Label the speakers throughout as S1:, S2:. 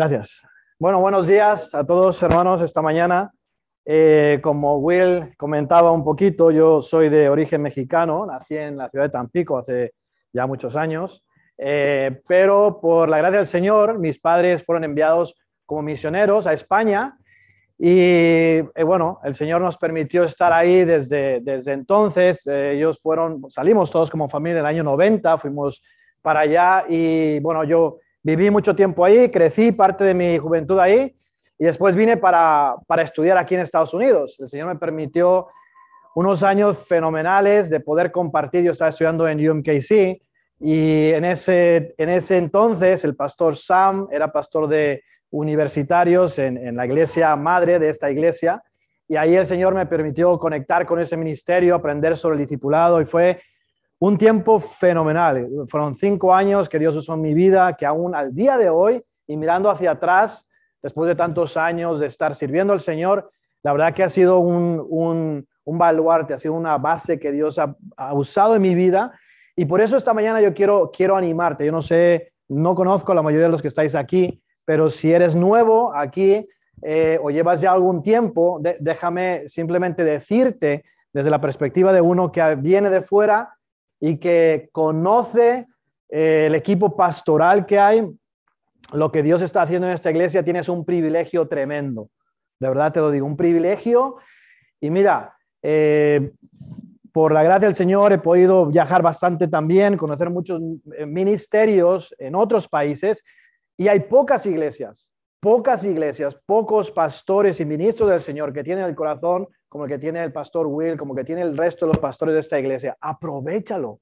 S1: Gracias. Bueno, buenos días a todos hermanos esta mañana. Eh, como Will comentaba un poquito, yo soy de origen mexicano, nací en la ciudad de Tampico hace ya muchos años, eh, pero por la gracia del Señor, mis padres fueron enviados como misioneros a España y eh, bueno, el Señor nos permitió estar ahí desde, desde entonces. ellos fueron, salimos todos como familia en el año 90, fuimos para allá y bueno, yo viví mucho tiempo ahí, crecí parte de mi juventud ahí y después vine para, para estudiar aquí en Estados Unidos. El Señor me permitió unos años fenomenales de poder compartir. Yo estaba estudiando en UMKC y en ese, en ese entonces el pastor Sam era pastor de universitarios en, en, la iglesia madre de esta iglesia. Y ahí el Señor me permitió conectar con ese ministerio, aprender sobre el discipulado y fue un tiempo fenomenal. Fueron cinco años que Dios usó en mi vida, que aún al día de hoy y mirando hacia atrás, después de tantos años de estar sirviendo al Señor, la verdad que ha sido un, un, un baluarte, ha sido una base que Dios ha, usado en mi vida. Y por eso esta mañana yo quiero, quiero animarte. Yo no sé, no conozco a la mayoría de los que estáis aquí, pero si eres nuevo aquí eh, o llevas ya algún tiempo, déjame simplemente decirte desde la perspectiva de uno que viene de fuera, y que conoce eh, el equipo pastoral que hay, lo que Dios está haciendo en esta iglesia, tienes un privilegio tremendo. De verdad te lo digo, un privilegio. Y mira, eh, por la gracia del Señor he podido viajar bastante también, conocer muchos eh, ministerios en otros países y hay pocas iglesias, pocas iglesias, pocos pastores y ministros del Señor que tienen el corazón como el que tiene el pastor Will, como que tiene el resto de los pastores de esta iglesia. Aprovechalo,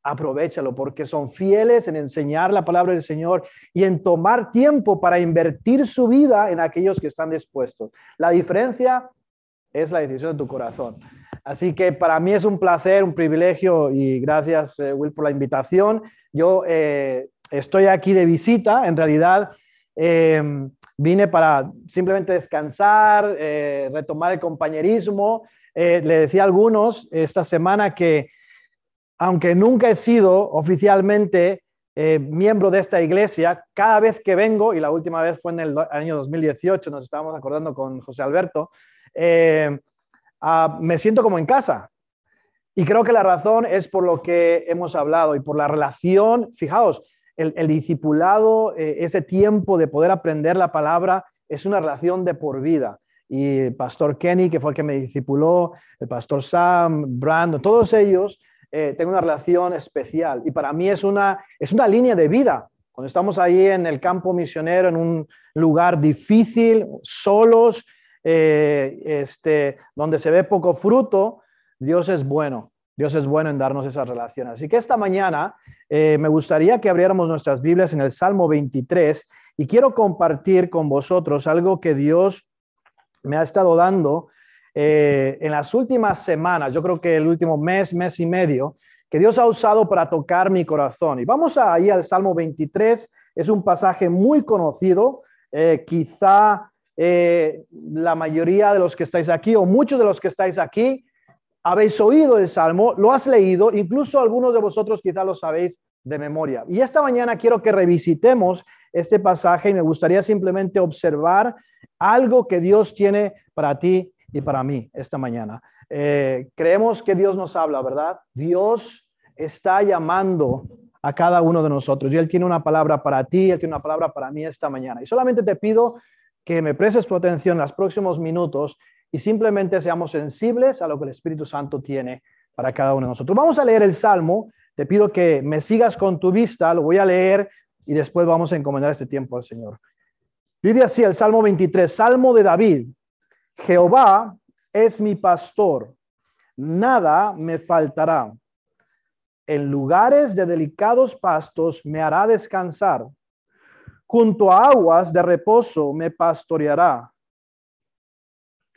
S1: aprovechalo, porque son fieles en enseñar la palabra del Señor y en tomar tiempo para invertir su vida en aquellos que están dispuestos. La diferencia es la decisión de tu corazón. Así que para mí es un placer, un privilegio y gracias, eh, Will, por la invitación. Yo eh, estoy aquí de visita, en realidad. Eh, Vine para simplemente descansar, eh, retomar el compañerismo. Eh, le decía a algunos esta semana que, aunque nunca he sido oficialmente eh, miembro de esta iglesia, cada vez que vengo, y la última vez fue en el año 2018, nos estábamos acordando con José Alberto, me siento como en casa. Y creo que la razón es por lo que hemos hablado y por la relación, fijaos, el, discipulado, eh, ese tiempo de poder aprender la palabra, es una relación de por vida. Y el pastor Kenny, que fue el que me discipuló, el pastor Sam, Brandon, todos ellos, eh, tengo una relación especial. Y para mí es una, es una línea de vida. Cuando estamos ahí en el campo misionero, en un lugar difícil, solos, eh, este, donde se ve poco fruto, Dios es bueno. Dios es bueno en darnos esas relaciones. Así que esta mañana eh, me gustaría que abriéramos nuestras Biblias en el Salmo 23 y quiero compartir con vosotros algo que Dios me ha estado dando eh, en las últimas semanas, yo creo que el último mes, mes y medio, que Dios ha usado para tocar mi corazón. Y vamos ahí al Salmo 23, es un pasaje muy conocido, eh, quizá la mayoría de los que estáis aquí o muchos de los que estáis aquí habéis oído el Salmo, lo has leído, incluso algunos de vosotros quizá lo sabéis de memoria. Y esta mañana quiero que revisitemos este pasaje y me gustaría simplemente observar algo que Dios tiene para ti y para mí esta mañana. Eh, creemos que Dios nos habla, ¿verdad? Dios está llamando a cada uno de nosotros y Él tiene una palabra para ti, Él tiene una palabra para mí esta mañana. Y solamente te pido que me prestes tu atención en los próximos minutos y simplemente seamos sensibles a lo que el Espíritu Santo tiene para cada uno de nosotros. Vamos a leer el Salmo. Te pido que me sigas con tu vista, lo voy a leer y después vamos a encomendar este tiempo al Señor. Dice así el Salmo 23, Salmo de David. Jehová es mi pastor, nada me faltará. En lugares de delicados pastos me hará descansar. Junto a aguas de reposo me pastoreará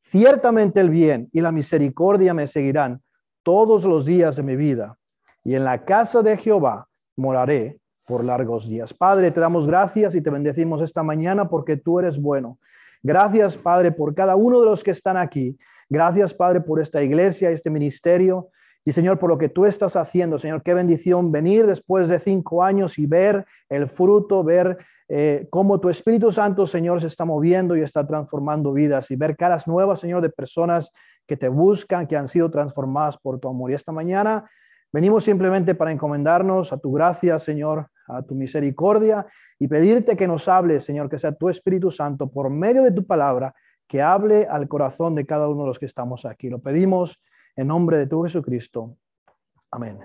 S1: Ciertamente el bien y la misericordia me seguirán todos los días de mi vida, y en la casa de Jehová moraré por largos días. Padre, te damos gracias y te bendecimos esta mañana porque tú eres bueno. Gracias, Padre, por cada uno de los que están aquí. Gracias, Padre, por esta iglesia, este ministerio. Y Señor, por lo que tú estás haciendo, Señor, qué bendición venir después de cinco años y ver el fruto, ver eh, cómo tu Espíritu Santo, Señor, se está moviendo y está transformando vidas y ver caras nuevas, Señor, de personas que te buscan, que han sido transformadas por tu amor. Y esta mañana venimos simplemente para encomendarnos a tu gracia, Señor, a tu misericordia y pedirte que nos hable, Señor, que sea tu Espíritu Santo por medio de tu palabra, que hable al corazón de cada uno de los que estamos aquí. Lo pedimos en nombre de tu Jesucristo. Amén.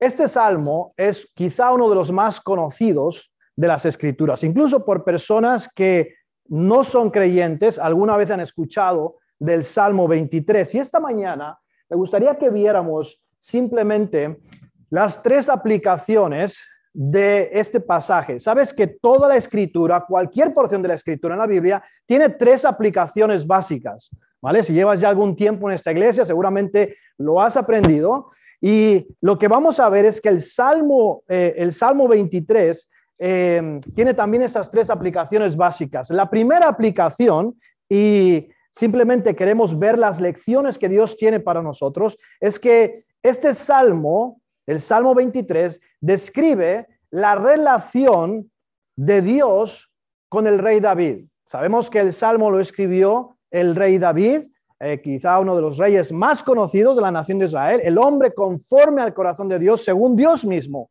S1: Este salmo es quizá uno de los más conocidos de las escrituras, incluso por personas que no son creyentes, alguna vez han escuchado del Salmo 23. Y esta mañana me gustaría que viéramos simplemente las tres aplicaciones de este pasaje. Sabes que toda la escritura, cualquier porción de la escritura en la Biblia, tiene tres aplicaciones básicas. ¿Vale? Si llevas ya algún tiempo en esta iglesia, seguramente lo has aprendido. Y lo que vamos a ver es que el Salmo, eh, el Salmo 23 eh, tiene también esas tres aplicaciones básicas. La primera aplicación, y simplemente queremos ver las lecciones que Dios tiene para nosotros, es que este salmo, el Salmo 23, describe la relación de Dios con el rey David. Sabemos que el salmo lo escribió el rey David, eh, quizá uno de los reyes más conocidos de la nación de Israel, el hombre conforme al corazón de Dios, según Dios mismo.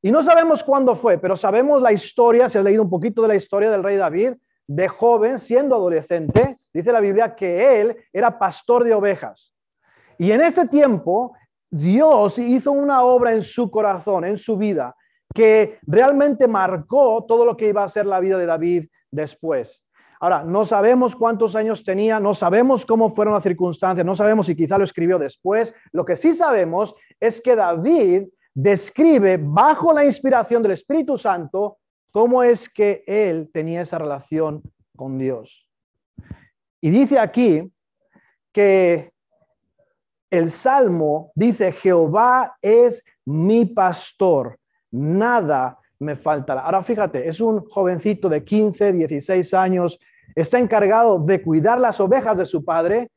S1: Y no sabemos cuándo fue, pero sabemos la historia, se ha leído un poquito de la historia del rey David, de joven, siendo adolescente, dice la Biblia que él era pastor de ovejas. Y en ese tiempo, Dios hizo una obra en su corazón, en su vida, que realmente marcó todo lo que iba a ser la vida de David después. Ahora, no sabemos cuántos años tenía, no sabemos cómo fueron las circunstancias, no sabemos si quizá lo escribió después. Lo que sí sabemos es que David describe bajo la inspiración del Espíritu Santo cómo es que él tenía esa relación con Dios. Y dice aquí que el Salmo dice, Jehová es mi pastor, nada me faltará. Ahora fíjate, es un jovencito de 15, 16 años, está encargado de cuidar las ovejas de su padre.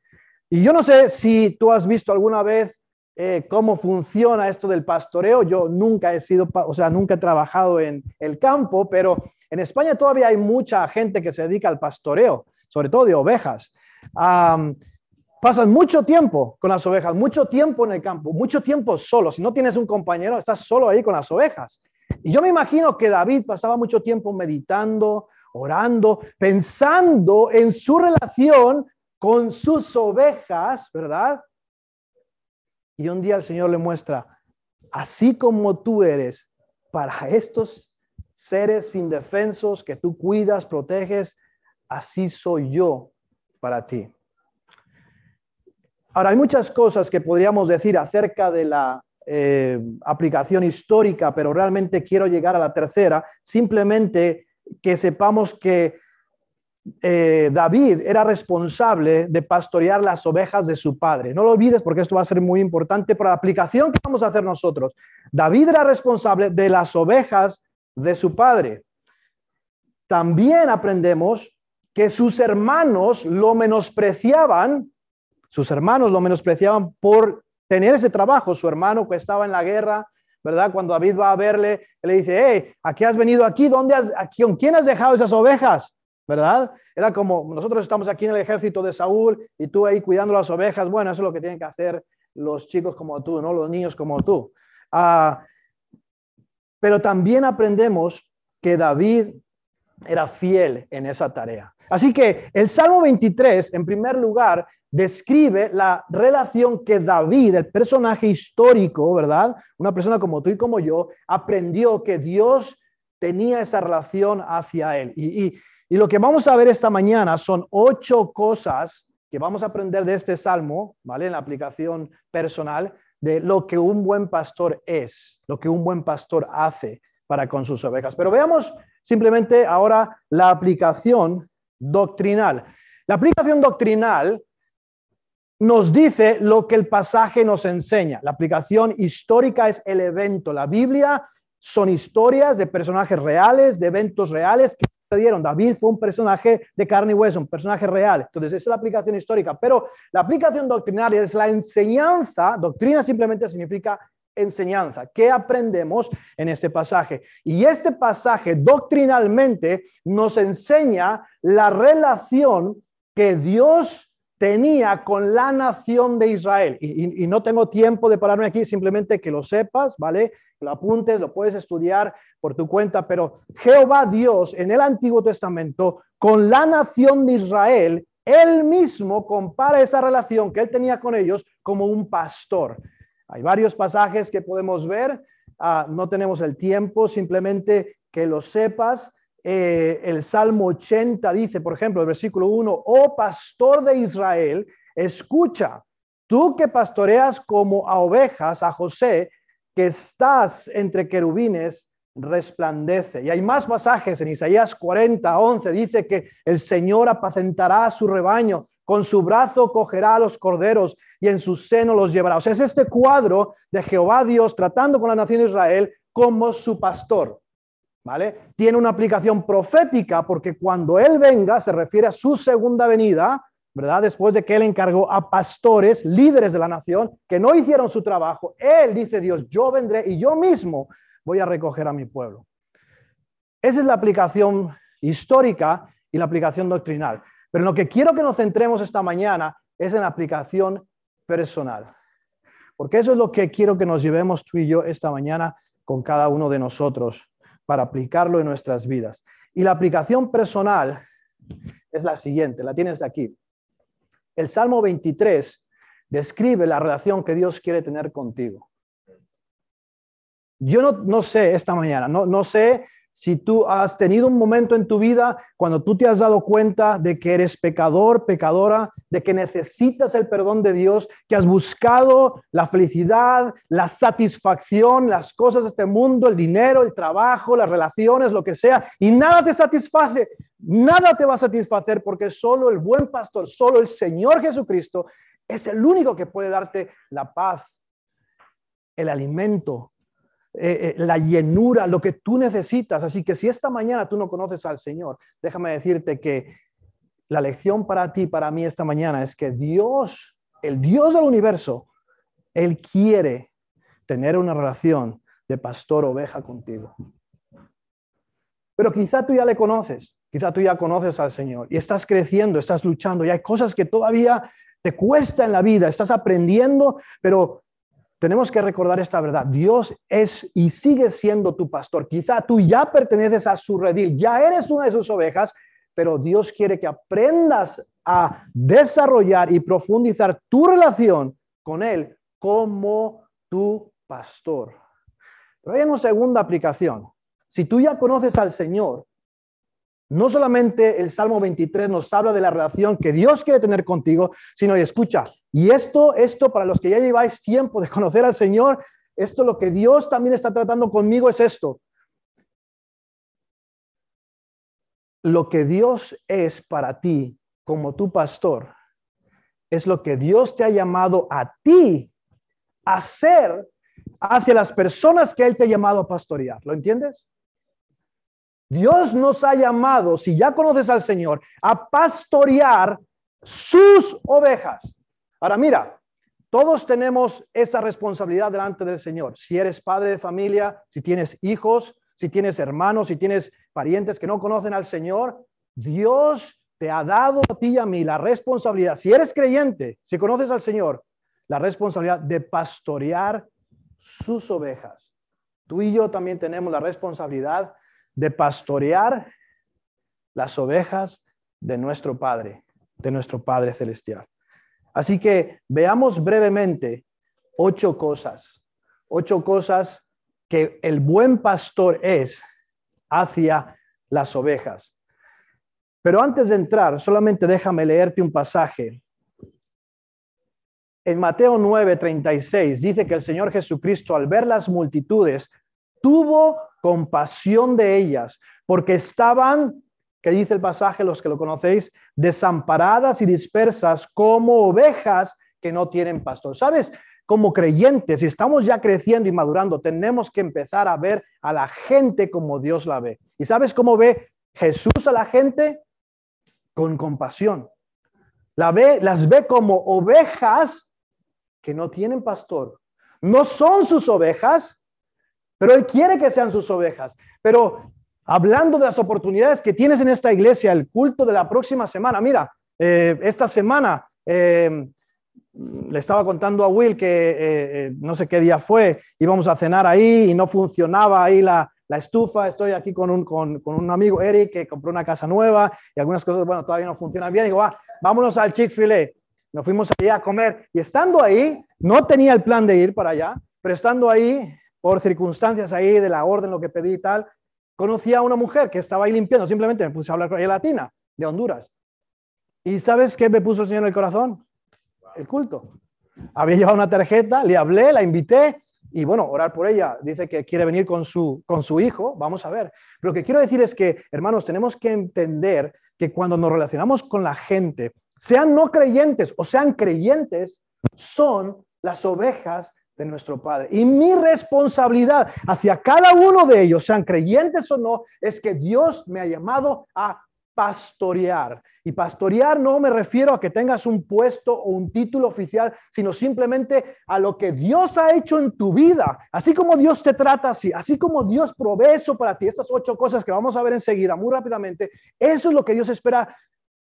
S1: Y yo no sé si tú has visto alguna vez eh, cómo funciona esto del pastoreo. Yo nunca he sido, o sea, nunca he trabajado en el campo, pero en España todavía hay mucha gente que se dedica al pastoreo, sobre todo de ovejas. pasan mucho tiempo con las ovejas, mucho tiempo en el campo, mucho tiempo solo. Si no tienes un compañero, estás solo ahí con las ovejas. Y yo me imagino que David pasaba mucho tiempo meditando, orando, pensando en su relación con sus ovejas, ¿verdad? Y un día el Señor le muestra, así como tú eres para estos seres indefensos que tú cuidas, proteges, así soy yo para ti. Ahora, hay muchas cosas que podríamos decir acerca de la eh, aplicación histórica, pero realmente quiero llegar a la tercera, simplemente que sepamos que eh, David era responsable de pastorear las ovejas de su padre. No lo olvides porque esto va a ser muy importante para la aplicación que vamos a hacer nosotros. David era responsable de las ovejas de su padre. También aprendemos que sus hermanos lo menospreciaban, sus hermanos lo menospreciaban por tener ese trabajo. Su hermano que estaba en la guerra, ¿verdad? Cuando David va a verle, le dice, hey, ¿a qué has venido aquí? ¿Dónde has, aquí, ¿Con quién has dejado esas ovejas? ¿verdad? Era como nosotros estamos aquí en el ejército de Saúl y tú ahí cuidando las ovejas. Bueno, eso es lo que tienen que hacer los chicos como tú, ¿no? Los niños como tú. Ah, pero también aprendemos que David era fiel en esa tarea. Así que el Salmo 23, en primer lugar, describe la relación que David, el personaje histórico, ¿verdad? Una persona como tú y como yo, aprendió que Dios tenía esa relación hacia él. Y, y, lo que vamos a ver esta mañana son ocho cosas que vamos a aprender de este salmo, ¿vale? En la aplicación personal, de lo que un buen pastor es, lo que un buen pastor hace para con sus ovejas. Pero veamos simplemente ahora la aplicación doctrinal. La aplicación doctrinal nos dice lo que el pasaje nos enseña. La aplicación histórica es el evento. La Biblia son historias de personajes reales, de eventos reales que sucedieron. David fue un personaje de carne y hueso, un personaje real. Entonces, esa es la aplicación histórica. Pero la aplicación doctrinaria es la enseñanza. Doctrina simplemente significa enseñanza. ¿Qué aprendemos en este pasaje? Y este pasaje doctrinalmente nos enseña la relación que Dios tenía con la nación de Israel. Y, no tengo tiempo de pararme aquí, simplemente que lo sepas, ¿vale? Lo apuntes, lo puedes estudiar por tu cuenta, pero Jehová Dios en el Antiguo Testamento con la nación de Israel, él mismo compara esa relación que él tenía con ellos como un pastor. Hay varios pasajes que podemos ver, ah, no tenemos el tiempo, simplemente que lo sepas. Eh, el Salmo 80 dice, por ejemplo, el versículo 1, oh pastor de Israel, escucha, tú que pastoreas como a ovejas a José, que estás entre querubines, resplandece. Y hay más pasajes en Isaías 40, 11, dice que el Señor apacentará a su rebaño, con su brazo cogerá a los corderos y en su seno los llevará. O sea, es este cuadro de Jehová Dios tratando con la nación de Israel como su pastor. ¿Vale? Tiene una aplicación profética porque cuando Él venga se refiere a su segunda venida, ¿verdad? Después de que Él encargó a pastores, líderes de la nación, que no hicieron su trabajo. Él dice Dios, yo vendré y yo mismo voy a recoger a mi pueblo. Esa es la aplicación histórica y la aplicación doctrinal. Pero en lo que quiero que nos centremos esta mañana es en la aplicación personal. Porque eso es lo que quiero que nos llevemos tú y yo esta mañana con cada uno de nosotros para aplicarlo en nuestras vidas. Y la aplicación personal es la siguiente, la tienes aquí. El Salmo 23 describe la relación que Dios quiere tener contigo. Yo no, sé esta mañana, no, no sé si tú has tenido un momento en tu vida cuando tú te has dado cuenta de que eres pecador, pecadora, de que necesitas el perdón de Dios, que has buscado la felicidad, la satisfacción, las cosas de este mundo, el dinero, el trabajo, las relaciones, lo que sea, y nada te satisface, nada te va a satisfacer porque solo el buen pastor, solo el Señor Jesucristo es el único que puede darte la paz, el alimento, eh, eh, la llenura, lo que tú necesitas. Así que si esta mañana tú no conoces al Señor, déjame decirte que la lección para ti, para mí esta mañana es que Dios, el Dios del universo, Él quiere tener una relación de pastor oveja contigo. Pero quizá tú ya le conoces, quizá tú ya conoces al Señor y estás creciendo, estás luchando y hay cosas que todavía te cuesta en la vida, estás aprendiendo, pero tenemos que recordar esta verdad. Dios es y sigue siendo tu pastor. Quizá tú ya perteneces a su redil, ya eres una de sus ovejas, pero Dios quiere que aprendas a desarrollar y profundizar tu relación con Él como tu pastor. Pero hay una segunda aplicación. Si tú ya conoces al Señor, no solamente el Salmo 23 nos habla de la relación que Dios quiere tener contigo, sino, y escucha, y esto, esto para los que ya lleváis tiempo de conocer al Señor, esto lo que Dios también está tratando conmigo es esto. Lo que Dios es para ti como tu pastor es lo que Dios te ha llamado a ti a hacer hacia las personas que Él te ha llamado a pastorear. ¿Lo entiendes? Dios nos ha llamado, si ya conoces al Señor, a pastorear sus ovejas. Ahora mira, todos tenemos esa responsabilidad delante del Señor. Si eres padre de familia, si tienes hijos, si tienes hermanos, si tienes parientes que no conocen al Señor, Dios te ha dado a ti y a mí la responsabilidad, si eres creyente, si conoces al Señor, la responsabilidad de pastorear sus ovejas. Tú y yo también tenemos la responsabilidad de pastorear las ovejas de nuestro Padre, de nuestro Padre Celestial. Así que veamos brevemente ocho cosas, ocho cosas que el buen pastor es hacia las ovejas. Pero antes de entrar, solamente déjame leerte un pasaje. En Mateo 9:36 dice que el Señor Jesucristo al ver las multitudes tuvo compasión de ellas, porque estaban que dice el pasaje, los que lo conocéis, desamparadas y dispersas como ovejas que no tienen pastor. ¿Sabes? Como creyentes, si estamos ya creciendo y madurando, tenemos que empezar a ver a la gente como Dios la ve. ¿Y sabes cómo ve Jesús a la gente? Con compasión. La ve, las ve como ovejas que no tienen pastor. No son sus ovejas, pero Él quiere que sean sus ovejas. Pero hablando de las oportunidades que tienes en esta iglesia, el culto de la próxima semana, mira, eh, esta semana eh, le estaba contando a Will que eh, no sé qué día fue, íbamos a cenar ahí y no funcionaba ahí la, estufa. Estoy aquí con un, con, un, amigo, Eric, que compró una casa nueva y algunas cosas, bueno, todavía no funcionan bien. Digo, va, vámonos al Chick-fil-A. Nos fuimos allí a comer y estando ahí, no tenía el plan de ir para allá, pero estando ahí, por circunstancias ahí de la orden, lo que pedí y tal, conocí a una mujer que estaba ahí limpiando, simplemente me puse a hablar con ella latina, de Honduras. ¿Y sabes qué me puso el Señor en el corazón? El culto. Había llevado una tarjeta, le hablé, la invité y bueno, orar por ella. Dice que quiere venir con su, con su hijo, vamos a ver. Pero lo que quiero decir es que, hermanos, tenemos que entender que cuando nos relacionamos con la gente, sean no creyentes o sean creyentes, son las ovejas de nuestro Padre. Y mi responsabilidad hacia cada uno de ellos, sean creyentes o no, es que Dios me ha llamado a pastorear. Y pastorear no me refiero a que tengas un puesto o un título oficial, sino simplemente a lo que Dios ha hecho en tu vida. Así como Dios te trata así, así como Dios provee eso para ti, estas ocho cosas que vamos a ver enseguida, muy rápidamente, eso es lo que Dios espera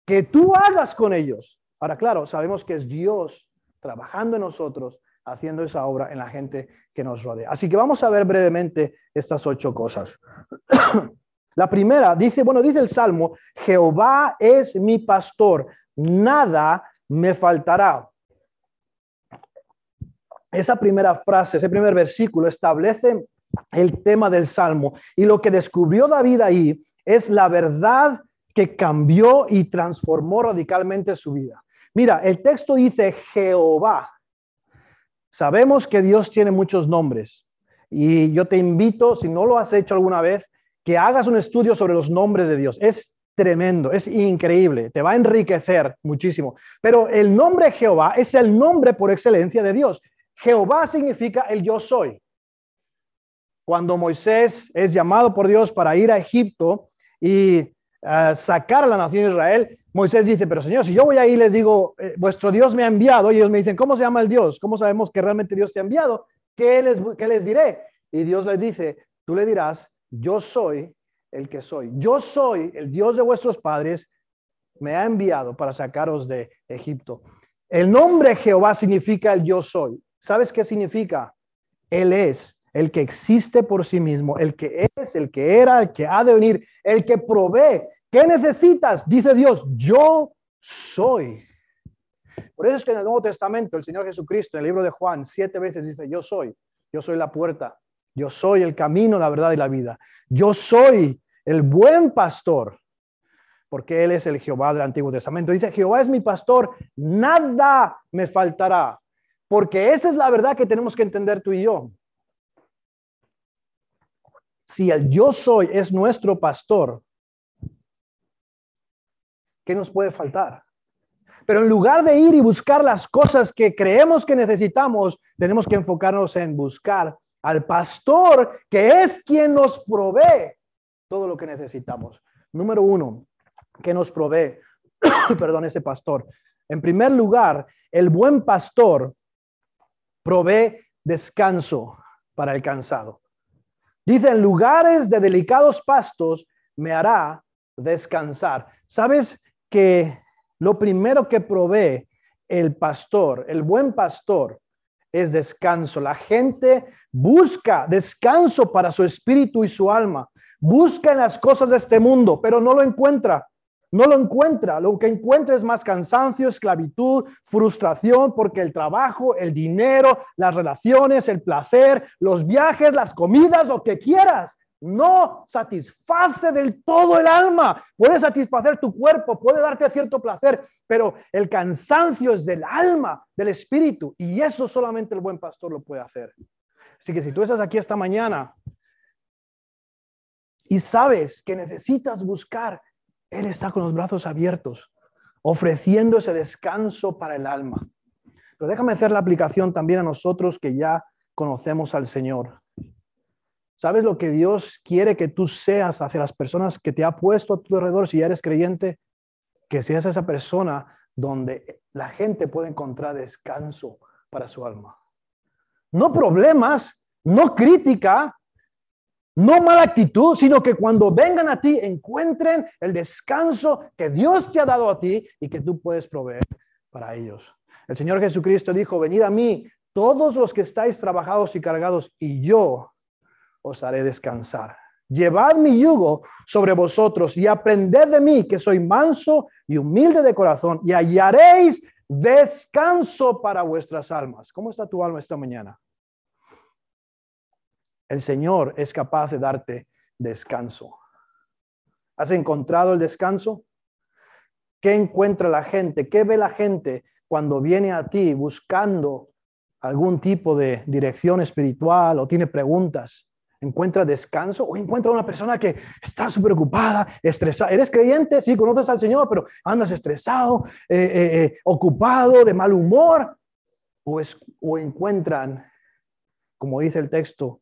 S1: que tú hagas con ellos. Ahora, claro, sabemos que es Dios trabajando en nosotros, haciendo esa obra en la gente que nos rodea. Así que vamos a ver brevemente estas ocho cosas. La primera dice, bueno, dice el Salmo, Jehová es mi pastor, nada me faltará. Esa primera frase, ese primer versículo establece el tema del Salmo y lo que descubrió David ahí es la verdad que cambió y transformó radicalmente su vida. Mira, el texto dice Jehová. Sabemos que Dios tiene muchos nombres y yo te invito, si no lo has hecho alguna vez, que hagas un estudio sobre los nombres de Dios. Es tremendo, es increíble, te va a enriquecer muchísimo. Pero el nombre Jehová es el nombre por excelencia de Dios. Jehová significa el yo soy. Cuando Moisés es llamado por Dios para ir a Egipto y eh, sacar a la nación de Israel, Moisés dice, pero Señor, si yo voy ahí y les digo, eh, vuestro Dios me ha enviado, y ellos me dicen, ¿cómo se llama el Dios? ¿Cómo sabemos que realmente Dios te ha enviado? ¿Qué les, qué les diré? Y Dios les dice, tú le dirás, yo soy el que soy. Yo soy el Dios de vuestros padres, me ha enviado para sacaros de Egipto. El nombre Jehová significa el yo soy. ¿Sabes qué significa? Él es el que existe por sí mismo, el que es, el que era, el que ha de venir, el que provee. ¿Qué necesitas? Dice Dios, yo soy. Por eso es que en el Nuevo Testamento el Señor Jesucristo, en el libro de Juan, siete veces dice, yo soy, yo soy la puerta, yo soy el camino, la verdad y la vida. Yo soy el buen pastor, porque Él es el Jehová del Antiguo Testamento. Dice, Jehová es mi pastor, nada me faltará, porque esa es la verdad que tenemos que entender tú y yo. Si el yo soy es nuestro pastor, ¿qué nos puede faltar? Pero en lugar de ir y buscar las cosas que creemos que necesitamos, tenemos que enfocarnos en buscar al pastor que es quien nos provee todo lo que necesitamos. Número uno, que nos provee, perdón, ese pastor. En primer lugar, el buen pastor provee descanso para el cansado. Dice, en lugares de delicados pastos me hará descansar. ¿Sabes que lo primero que provee el pastor, el buen pastor, es descanso. La gente busca descanso para su espíritu y su alma. Busca en las cosas de este mundo, pero no lo encuentra. No lo encuentra. Lo que encuentra es más cansancio, esclavitud, frustración, porque el trabajo, el dinero, las relaciones, el placer, los viajes, las comidas, lo que quieras, no satisface del todo el alma. Puede satisfacer tu cuerpo, puede darte cierto placer, pero el cansancio es del alma, del espíritu, y eso solamente el buen pastor lo puede hacer. Así que si tú estás aquí esta mañana y sabes que necesitas buscar Él está con los brazos abiertos, ofreciendo ese descanso para el alma. Pero déjame hacer la aplicación también a nosotros que ya conocemos al Señor. ¿Sabes lo que Dios quiere que tú seas hacia las personas que te ha puesto a tu alrededor si eres creyente? Que seas esa persona donde la gente puede encontrar descanso para su alma. No problemas, no crítica, no mala actitud, sino que cuando vengan a ti encuentren el descanso que Dios te ha dado a ti y que tú puedes proveer para ellos. El Señor Jesucristo dijo, venid a mí todos los que estáis trabajados y cargados y yo os haré descansar. Llevad mi yugo sobre vosotros y aprended de mí, que soy manso y humilde de corazón, y hallaréis descanso para vuestras almas. ¿Cómo está tu alma esta mañana? El Señor es capaz de darte descanso. ¿Has encontrado el descanso? ¿Qué encuentra la gente? ¿Qué ve la gente cuando viene a ti buscando algún tipo de dirección espiritual o tiene preguntas? Encuentra descanso o encuentra una persona que está súper ocupada, estresada. Eres creyente, sí, conoces al Señor, pero andas estresado, eh, eh, eh, ocupado, de mal humor. O, o encuentran, como dice el texto,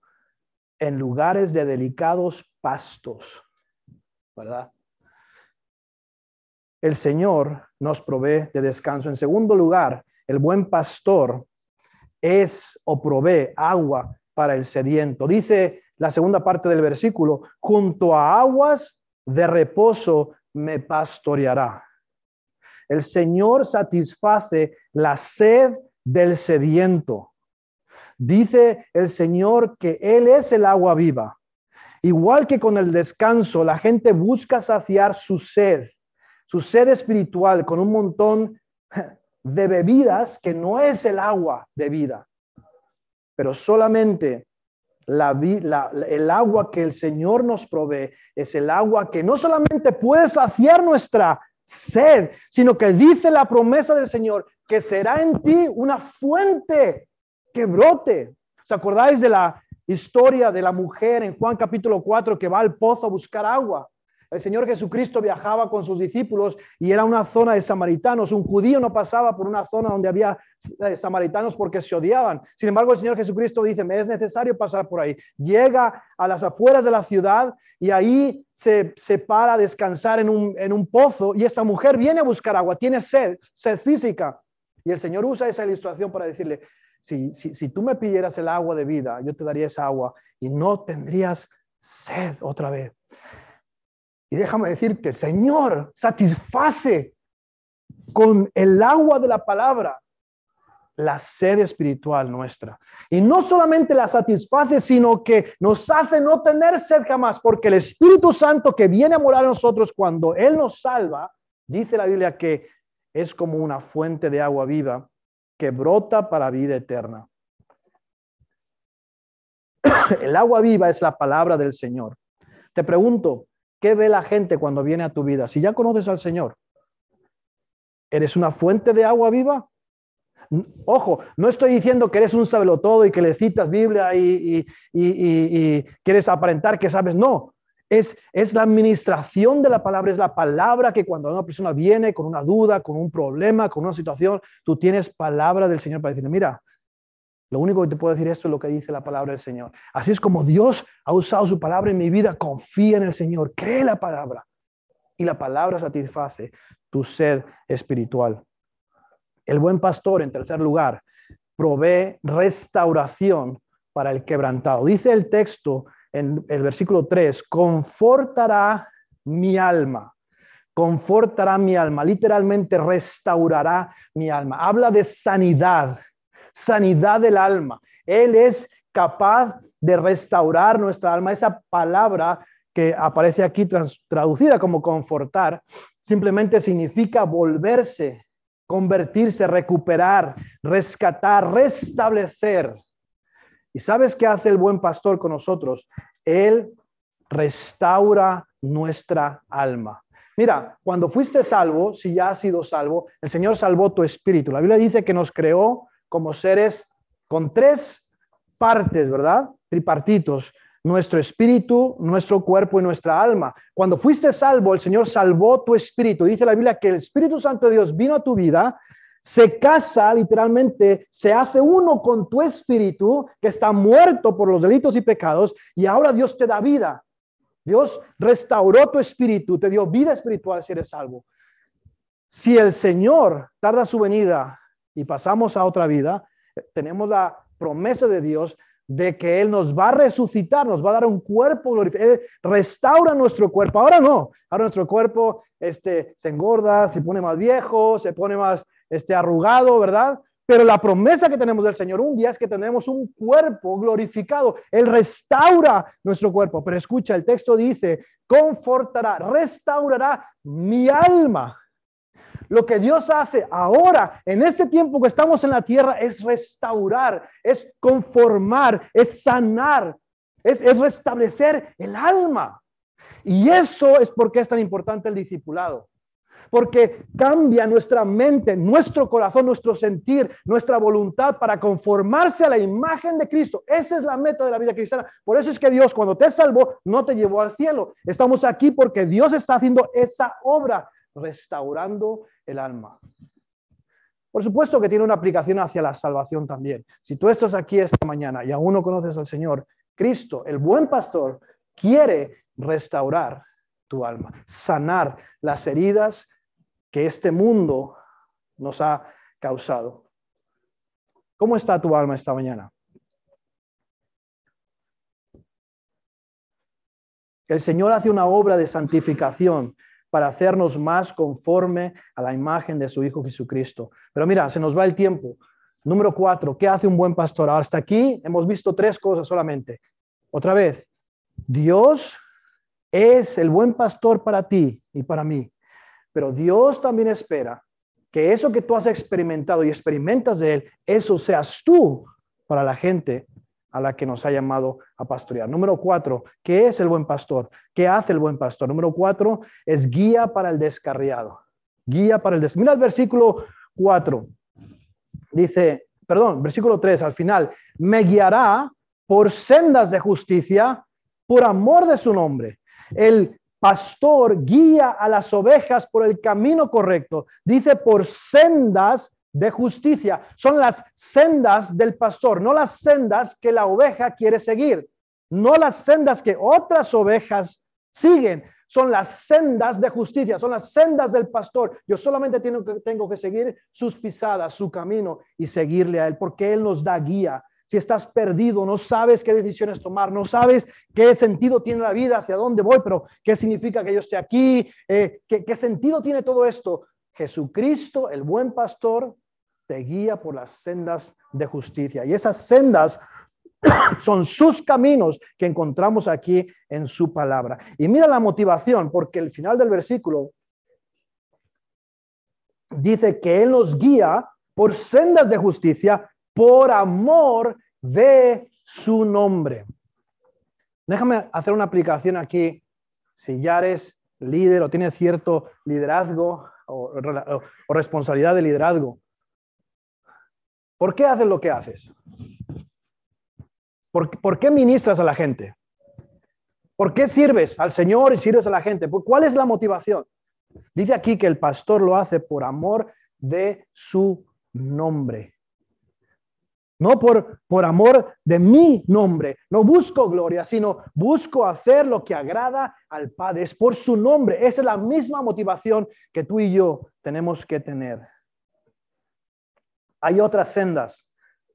S1: en lugares de delicados pastos, ¿verdad? El Señor nos provee de descanso. En segundo lugar, el buen pastor es o provee agua para el sediento. Dice la segunda parte del versículo, junto a aguas de reposo me pastoreará. El Señor satisface la sed del sediento. Dice el Señor que Él es el agua viva. Igual que con el descanso, la gente busca saciar su sed, su sed espiritual con un montón de bebidas que no es el agua de vida, pero solamente el agua que el Señor nos provee es el agua que no solamente puede saciar nuestra sed, sino que dice la promesa del Señor que será en ti una fuente que brote. ¿Os acordáis de la historia de la mujer en Juan capítulo 4 que va al pozo a buscar agua? El Señor Jesucristo viajaba con sus discípulos y era una zona de samaritanos. Un judío no pasaba por una zona donde había eh, samaritanos porque se odiaban. Sin embargo, el Señor Jesucristo dice, me es necesario pasar por ahí. Llega a las afueras de la ciudad y ahí se, se para a descansar en un, en un pozo y esta mujer viene a buscar agua, tiene sed, sed física. Y el Señor usa esa ilustración para decirle, si, si, si tú me pidieras el agua de vida, yo te daría esa agua y no tendrías sed otra vez. Y déjame decir que el Señor satisface con el agua de la palabra la sed espiritual nuestra. Y no solamente la satisface, sino que nos hace no tener sed jamás, porque el Espíritu Santo que viene a morar en nosotros cuando Él nos salva, dice la Biblia que es como una fuente de agua viva que brota para vida eterna. El agua viva es la palabra del Señor. Te pregunto, ¿Qué ve la gente cuando viene a tu vida? Si ya conoces al Señor, ¿eres una fuente de agua viva? Ojo, no estoy diciendo que eres un todo y que le citas Biblia y, quieres aparentar que sabes. No, es, es, la administración de la palabra, es la palabra que cuando una persona viene con una duda, con un problema, con una situación, tú tienes palabra del Señor para decirle, mira, lo único que te puedo decir esto es lo que dice la palabra del Señor. Así es como Dios ha usado su palabra en mi vida. Confía en el Señor, cree la palabra. Y la palabra satisface tu sed espiritual. El buen pastor, en tercer lugar, provee restauración para el quebrantado. Dice el texto en el versículo 3, confortará mi alma. Confortará mi alma, literalmente restaurará mi alma. Habla de sanidad, sanidad del alma. Él es capaz de restaurar nuestra alma. Esa palabra que aparece aquí traducida como confortar, simplemente significa volverse, convertirse, recuperar, rescatar, restablecer. ¿Y sabes qué hace el buen pastor con nosotros? Él restaura nuestra alma. Mira, cuando fuiste salvo, si ya has sido salvo, el Señor salvó tu espíritu. La Biblia dice que nos creó como seres con tres partes, ¿verdad? Tripartitos. nuestro espíritu, nuestro cuerpo y nuestra alma. Cuando fuiste salvo, el Señor salvó tu espíritu. Dice la Biblia que el Espíritu Santo de Dios vino a tu vida, se casa literalmente, se hace uno con tu espíritu que está muerto por los delitos y pecados y ahora Dios te da vida. Dios restauró tu espíritu, te dio vida espiritual si eres salvo. Si el Señor tarda su venida y pasamos a otra vida, tenemos la promesa de Dios de que Él nos va a resucitar, nos va a dar un cuerpo glorificado. Él restaura nuestro cuerpo. Ahora no, ahora nuestro cuerpo este, se engorda, se pone más viejo, se pone más este, arrugado, ¿verdad? Pero la promesa que tenemos del Señor un día es que tenemos un cuerpo glorificado. Él restaura nuestro cuerpo. Pero escucha, el texto dice, confortará, restaurará mi alma. Lo que Dios hace ahora, en este tiempo que estamos en la tierra, es restaurar, es conformar, es sanar, es, es restablecer el alma. Y eso es porque es tan importante el discipulado. Porque cambia nuestra mente, nuestro corazón, nuestro sentir, nuestra voluntad para conformarse a la imagen de Cristo. Esa es la meta de la vida cristiana. Por eso es que Dios cuando te salvó no te llevó al cielo. Estamos aquí porque Dios está haciendo esa obra, restaurando el alma. Por supuesto que tiene una aplicación hacia la salvación también. Si tú estás aquí esta mañana y aún no conoces al Señor, Cristo, el buen pastor, quiere restaurar tu alma, sanar las heridas que este mundo nos ha causado. ¿Cómo está tu alma esta mañana? El Señor hace una obra de santificación para hacernos más conforme a la imagen de su Hijo Jesucristo. Pero mira, se nos va el tiempo. Número cuatro, ¿qué hace un buen pastor? Hasta aquí hemos visto tres cosas solamente. Otra vez, Dios es el buen pastor para ti y para mí. Pero Dios también espera que eso que tú has experimentado y experimentas de Él, eso seas tú para la gente a la que nos ha llamado a pastorear. Número cuatro, ¿qué es el buen pastor? ¿Qué hace el buen pastor? Número cuatro, es guía para el descarriado. Guía para el descarriado. Mira el versículo cuatro. Dice, perdón, versículo tres, al final, me guiará por sendas de justicia por amor de su nombre. El pastor guía a las ovejas por el camino correcto. Dice por sendas de justicia. Son las sendas del pastor, no las sendas que la oveja quiere seguir, no las sendas que otras ovejas siguen. Son las sendas de justicia, son las sendas del pastor. Yo solamente tengo que, tengo que seguir sus pisadas, su camino y seguirle a él, porque él nos da guía. Si estás perdido, no sabes qué decisiones tomar, no sabes qué sentido tiene la vida, hacia dónde voy, pero qué significa que yo esté aquí, eh, ¿qué, qué sentido tiene todo esto. Jesucristo, el buen pastor, te guía por las sendas de justicia. Y esas sendas son sus caminos que encontramos aquí en su palabra. Y mira la motivación, porque el final del versículo dice que Él nos guía por sendas de justicia por amor de su nombre. Déjame hacer una aplicación aquí. Si ya eres líder o tienes cierto liderazgo o, responsabilidad de liderazgo, ¿Por qué haces lo que haces? ¿Por, qué ministras a la gente? ¿Por qué sirves al Señor y sirves a la gente? ¿Cuál es la motivación? Dice aquí que el pastor lo hace por amor de su nombre. No por, por amor de mi nombre. No busco gloria, sino busco hacer lo que agrada al Padre. Es por su nombre. Esa es la misma motivación que tú y yo tenemos que tener. Hay otras sendas,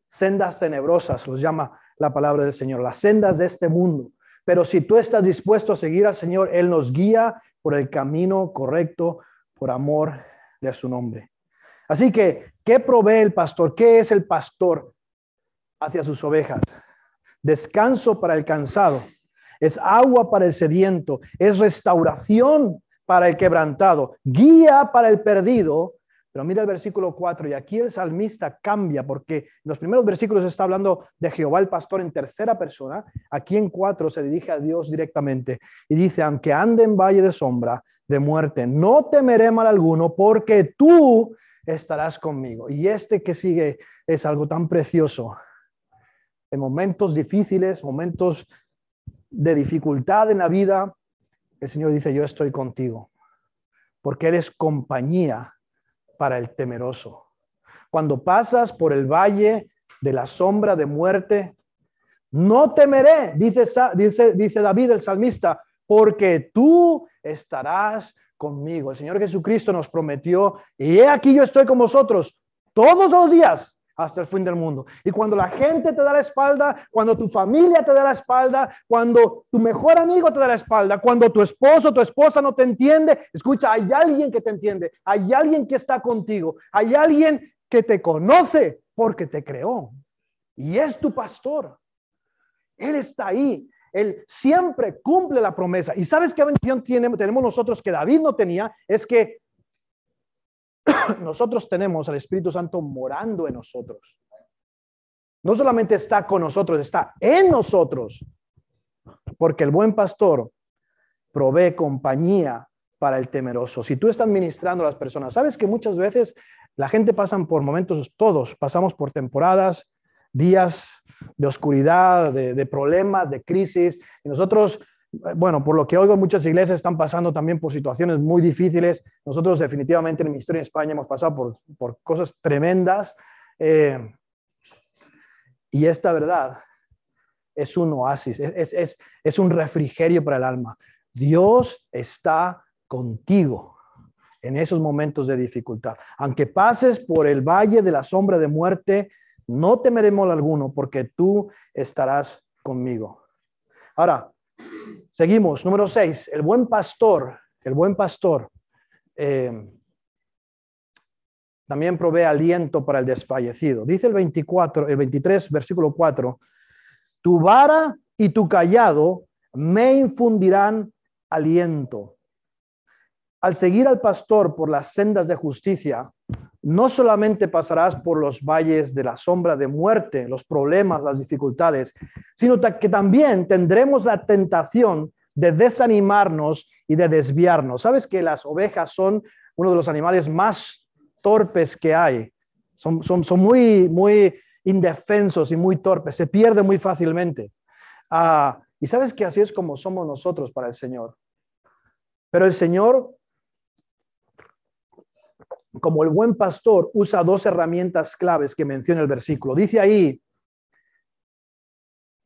S1: sendas tenebrosas, los llama la palabra del Señor, las sendas de este mundo. Pero si tú estás dispuesto a seguir al Señor, Él nos guía por el camino correcto, por amor de su nombre. Así que, ¿qué provee el pastor? ¿Qué es el pastor hacia sus ovejas? Descanso para el cansado, es agua para el sediento, es restauración para el quebrantado, guía para el perdido pero mira el versículo 4 y aquí el salmista cambia porque en los primeros versículos está hablando de Jehová el pastor en tercera persona. Aquí en 4 se dirige a Dios directamente y dice, aunque ande en valle de sombra de muerte, no temeré mal alguno porque tú estarás conmigo. Y este que sigue es algo tan precioso. En momentos difíciles, momentos de dificultad en la vida, el Señor dice, yo estoy contigo, porque eres compañía para el temeroso. Cuando pasas por el valle de la sombra de muerte, no temeré, dice, David el salmista, porque tú estarás conmigo. El Señor Jesucristo nos prometió, y he aquí yo estoy con vosotros todos los días hasta el fin del mundo. Y cuando la gente te da la espalda, cuando tu familia te da la espalda, cuando tu mejor amigo te da la espalda, cuando tu esposo, tu esposa no te entiende, escucha, hay alguien que te entiende, hay alguien que está contigo, hay alguien que te conoce porque te creó. Y es tu pastor. Él está ahí. Él siempre cumple la promesa. ¿Y sabes qué bendición tenemos nosotros que David no tenía? Es que nosotros tenemos al Espíritu Santo morando en nosotros. No solamente está con nosotros, está en nosotros. Porque el buen pastor provee compañía para el temeroso. Si tú estás ministrando a las personas, sabes que muchas veces la gente pasa por momentos, todos pasamos por temporadas, días de oscuridad, de, problemas, de crisis. Y nosotros, bueno, por lo que oigo, muchas iglesias están pasando también por situaciones muy difíciles. Nosotros definitivamente en el Ministerio en España hemos pasado por, cosas tremendas. Eh, y esta verdad es un oasis, es, es un refrigerio para el alma. Dios está contigo en esos momentos de dificultad. Aunque pases por el valle de la sombra de muerte, no temeremos alguno porque tú estarás conmigo. Ahora, seguimos. Número seis, el buen pastor, el buen pastor eh, también provee aliento para el desfallecido. Dice el 24, el 23, versículo 4, tu vara y tu callado me infundirán aliento. Al seguir al pastor por las sendas de justicia, no solamente pasarás por los valles de la sombra de muerte, los problemas, las dificultades, sino que también tendremos la tentación de desanimarnos y de desviarnos. ¿Sabes que las ovejas son uno de los animales más torpes que hay? Son, muy, muy indefensos y muy torpes, se pierden muy fácilmente. Ah, y sabes que así es como somos nosotros para el Señor. Pero el Señor como el buen pastor, usa dos herramientas claves que menciona el versículo. Dice ahí,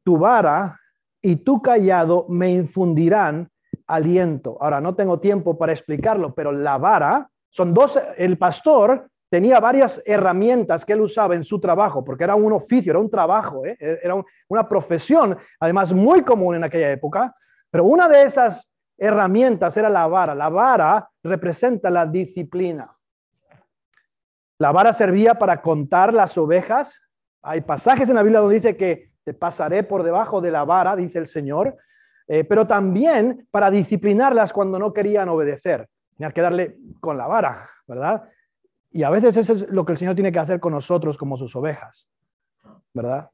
S1: tu vara y tu callado me infundirán aliento. Ahora, no tengo tiempo para explicarlo, pero la vara, son dos, el pastor tenía varias herramientas que él usaba en su trabajo, porque era un oficio, era un trabajo, ¿eh? era una profesión, además muy común en aquella época, pero una de esas herramientas era la vara. La vara representa la disciplina. La vara servía para contar las ovejas. Hay pasajes en la Biblia donde dice que te pasaré por debajo de la vara, dice el Señor, eh, pero también para disciplinarlas cuando no querían obedecer. Tenía que darle con la vara, ¿verdad? Y a veces eso es lo que el Señor tiene que hacer con nosotros como sus ovejas, ¿verdad?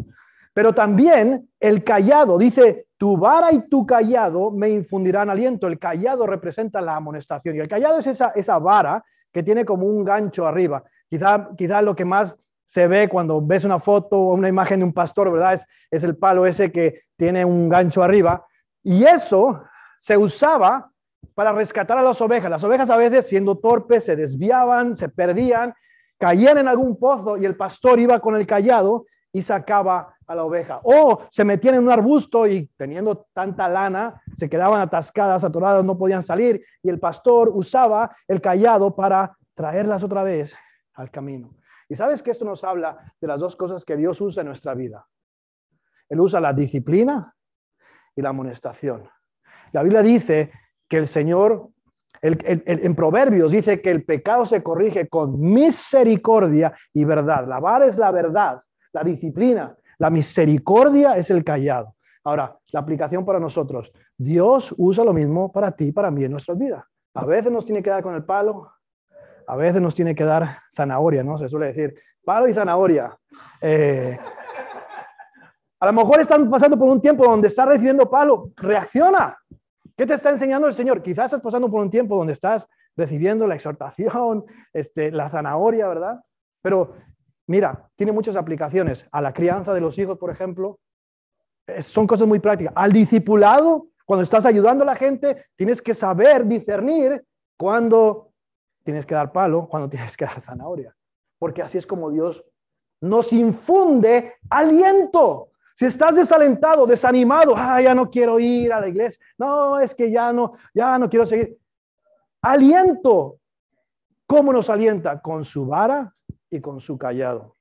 S1: Pero también el callado, dice, tu vara y tu callado me infundirán aliento. El callado representa la amonestación y el callado es esa vara que tiene como un gancho arriba. Quizá, lo que más se ve cuando ves una foto o una imagen de un pastor, ¿verdad? Es, es el palo ese que tiene un gancho arriba. Y eso se usaba para rescatar a las ovejas. Las ovejas a veces, siendo torpes, se desviaban, se perdían, caían en algún pozo y el pastor iba con el callado y sacaba a la oveja. O se metían en un arbusto y teniendo tanta lana, se quedaban atascadas, atoradas, no podían salir. Y el pastor usaba el callado para traerlas otra vez al camino. Y sabes que esto nos habla de las dos cosas que Dios usa en nuestra vida. Él usa la disciplina y la amonestación. La Biblia dice que el Señor, en Proverbios dice que el pecado se corrige con misericordia y verdad. La vara es la verdad, la disciplina, la misericordia es el callado. Ahora, la aplicación para nosotros. Dios usa lo mismo para ti y para mí en nuestras vidas. A veces nos tiene que dar con el palo, a veces nos tiene que dar zanahoria, ¿no? Se suele decir, palo y zanahoria. Eh, a lo mejor están pasando por un tiempo donde estás recibiendo palo. Reacciona. ¿Qué te está enseñando el Señor? Quizás estás pasando por un tiempo donde estás recibiendo la exhortación, este, la zanahoria, ¿verdad? Pero mira, tiene muchas aplicaciones. A la crianza de los hijos, por ejemplo, son cosas muy prácticas. Al discipulado, cuando estás ayudando a la gente, tienes que saber discernir cuándo tienes que dar palo, cuándo tienes que dar zanahoria. Porque así es como Dios nos infunde aliento. Si estás desalentado, desanimado, ah, ya no quiero ir a la iglesia. No, es que ya no, ya no quiero seguir. Aliento. ¿Cómo nos alienta? Con su vara y con su callado.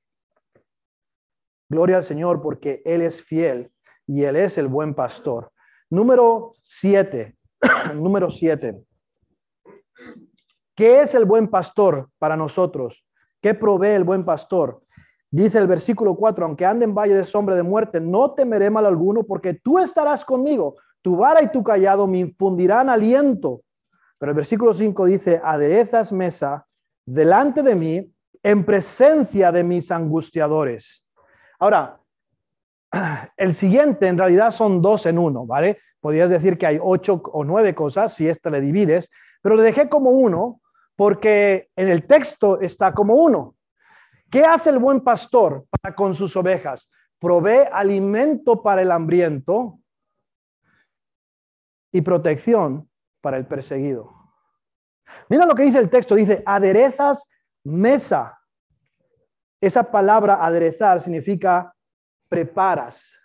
S1: Gloria al Señor porque Él es fiel y Él es el buen pastor. Número siete. Número siete. ¿Qué es el buen pastor para nosotros? ¿Qué provee el buen pastor? Dice el versículo 4, aunque ande en valle de sombra de muerte, no temeré mal alguno, porque tú estarás conmigo, tu vara y tu callado me infundirán aliento. Pero el versículo 5 dice, aderezas mesa delante de mí en presencia de mis angustiadores. Ahora, el siguiente en realidad son dos en uno, ¿vale? Podrías decir que hay ocho o nueve cosas si esta le divides, pero le dejé como uno porque en el texto está como uno. ¿Qué hace el buen pastor para con sus ovejas? Provee alimento para el hambriento y protección para el perseguido. Mira lo que dice el texto, dice, aderezas mesa. Esa palabra aderezar significa preparas,